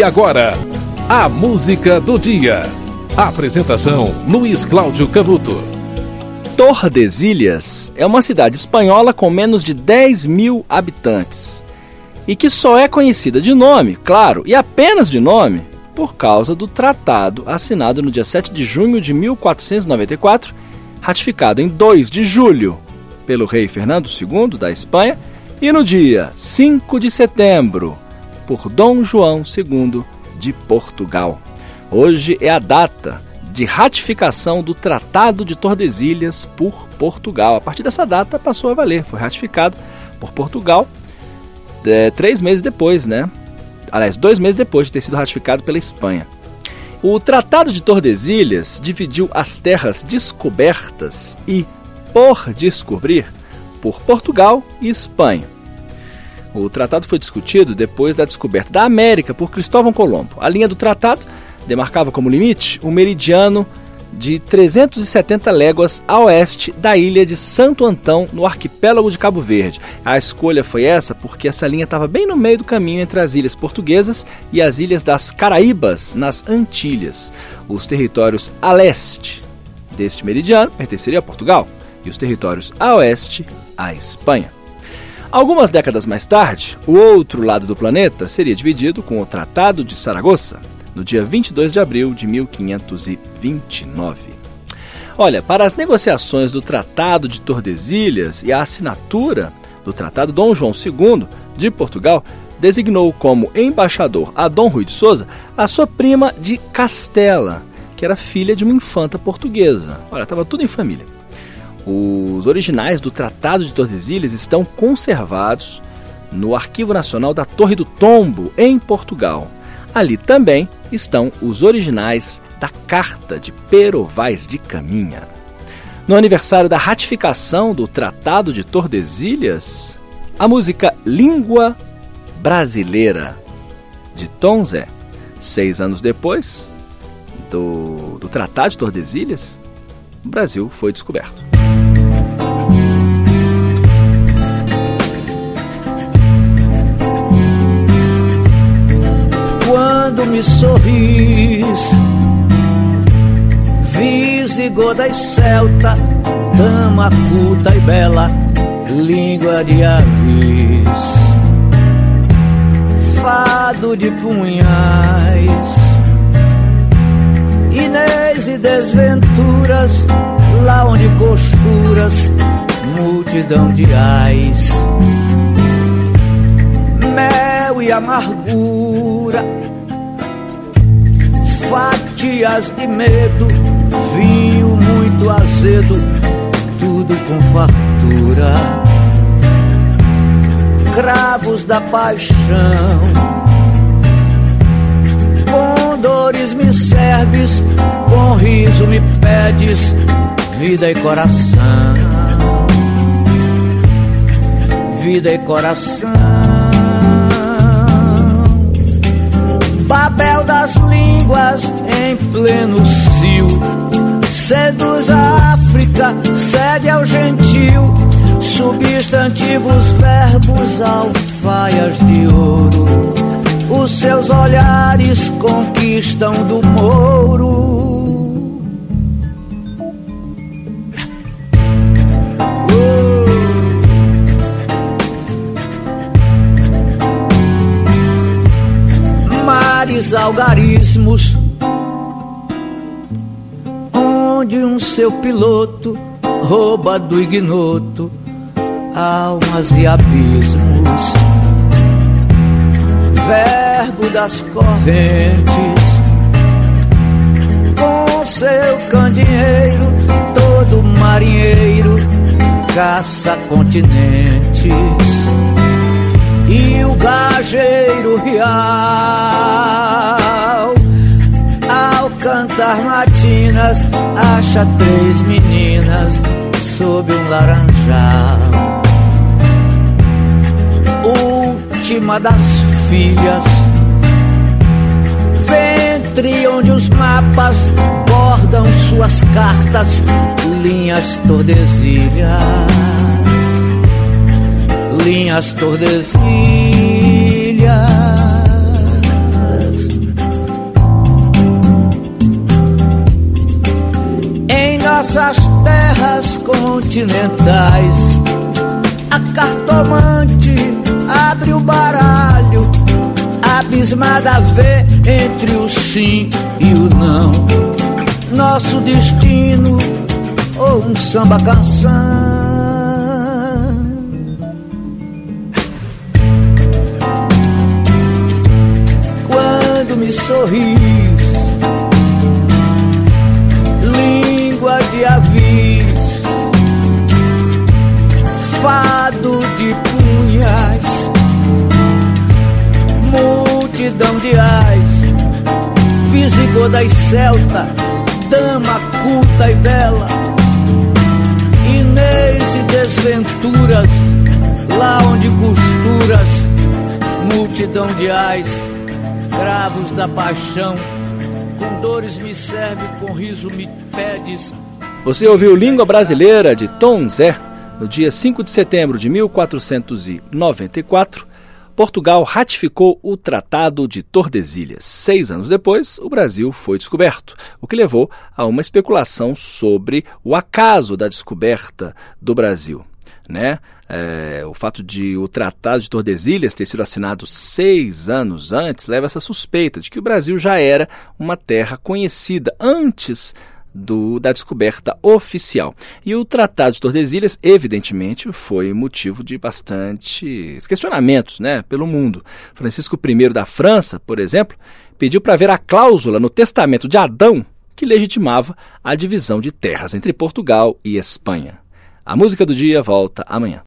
E agora, a música do dia. Apresentação: Luiz Cláudio Canuto. Tordesilhas é uma cidade espanhola com menos de 10 mil habitantes e que só é conhecida de nome, claro, e apenas de nome, por causa do tratado assinado no dia 7 de junho de 1494, ratificado em 2 de julho pelo rei Fernando II da Espanha e no dia 5 de setembro por Dom João II de Portugal. Hoje é a data de ratificação do Tratado de Tordesilhas por Portugal. A partir dessa data passou a valer, foi ratificado por Portugal é, três meses depois, né? Aliás, dois meses depois de ter sido ratificado pela Espanha. O Tratado de Tordesilhas dividiu as terras descobertas e por descobrir por Portugal e Espanha. O tratado foi discutido depois da descoberta da América por Cristóvão Colombo. A linha do tratado demarcava como limite o meridiano de 370 léguas a oeste da ilha de Santo Antão, no arquipélago de Cabo Verde. A escolha foi essa porque essa linha estava bem no meio do caminho entre as ilhas portuguesas e as ilhas das Caraíbas, nas Antilhas. Os territórios a leste deste meridiano pertenceriam a Portugal e os territórios a oeste à Espanha. Algumas décadas mais tarde, o outro lado do planeta seria dividido com o Tratado de Saragossa, no dia 22 de abril de 1529. Olha, para as negociações do Tratado de Tordesilhas e a assinatura do Tratado Dom João II de Portugal designou como embaixador a Dom Rui de Souza a sua prima de Castela, que era filha de uma infanta portuguesa. Olha, estava tudo em família. Os originais do Tratado de Tordesilhas estão conservados no Arquivo Nacional da Torre do Tombo, em Portugal. Ali também estão os originais da Carta de Perovais de Caminha. No aniversário da ratificação do Tratado de Tordesilhas, a música Língua Brasileira, de Tom Zé. Seis anos depois do, do Tratado de Tordesilhas, o Brasil foi descoberto. Quando me sorris. Visigoda e celta, dama culta e bela, língua de avis. Fado de punhais, Inês e desventuras, lá onde costuras, multidão de ais. Mel e amargura fatias de medo, vinho muito azedo, tudo com fartura. Cravos da paixão, com dores me serves, com riso me pedes, vida e coração. Vida e coração. Babel das línguas em pleno cio. Seduz a África, cede ao gentil. Substantivos, verbos, alfaias de ouro. Os seus olhares conquistam do mouro. Algarismos, onde um seu piloto rouba do ignoto almas e abismos. Verbo das correntes, com seu candeeiro, todo marinheiro caça continentes. E o gajeiro real, ao cantar matinas, acha três meninas sob um laranjal. Última das filhas, ventre onde os mapas bordam suas cartas, linhas tordesilhas linhas Tordesilhas. Em nossas terras continentais, a cartomante abre o baralho, abismada vê entre o sim e o não. Nosso destino ou um samba canção. Celta, dama culta e bela Inês e desventuras, lá onde costuras, multidão de ais, cravos da paixão, com dores me serve, com riso me pedes. Você ouviu Língua Brasileira de Tom Zé no dia 5 de setembro de 1494 Portugal ratificou o Tratado de Tordesilhas. Seis anos depois, o Brasil foi descoberto, o que levou a uma especulação sobre o acaso da descoberta do Brasil. Né? É, o fato de o Tratado de Tordesilhas ter sido assinado seis anos antes leva essa suspeita de que o Brasil já era uma terra conhecida antes do, da descoberta oficial. E o Tratado de Tordesilhas, evidentemente, foi motivo de bastantes questionamentos né, pelo mundo. Francisco I da França, por exemplo, pediu para ver a cláusula no testamento de Adão que legitimava a divisão de terras entre Portugal e Espanha. A música do dia volta amanhã.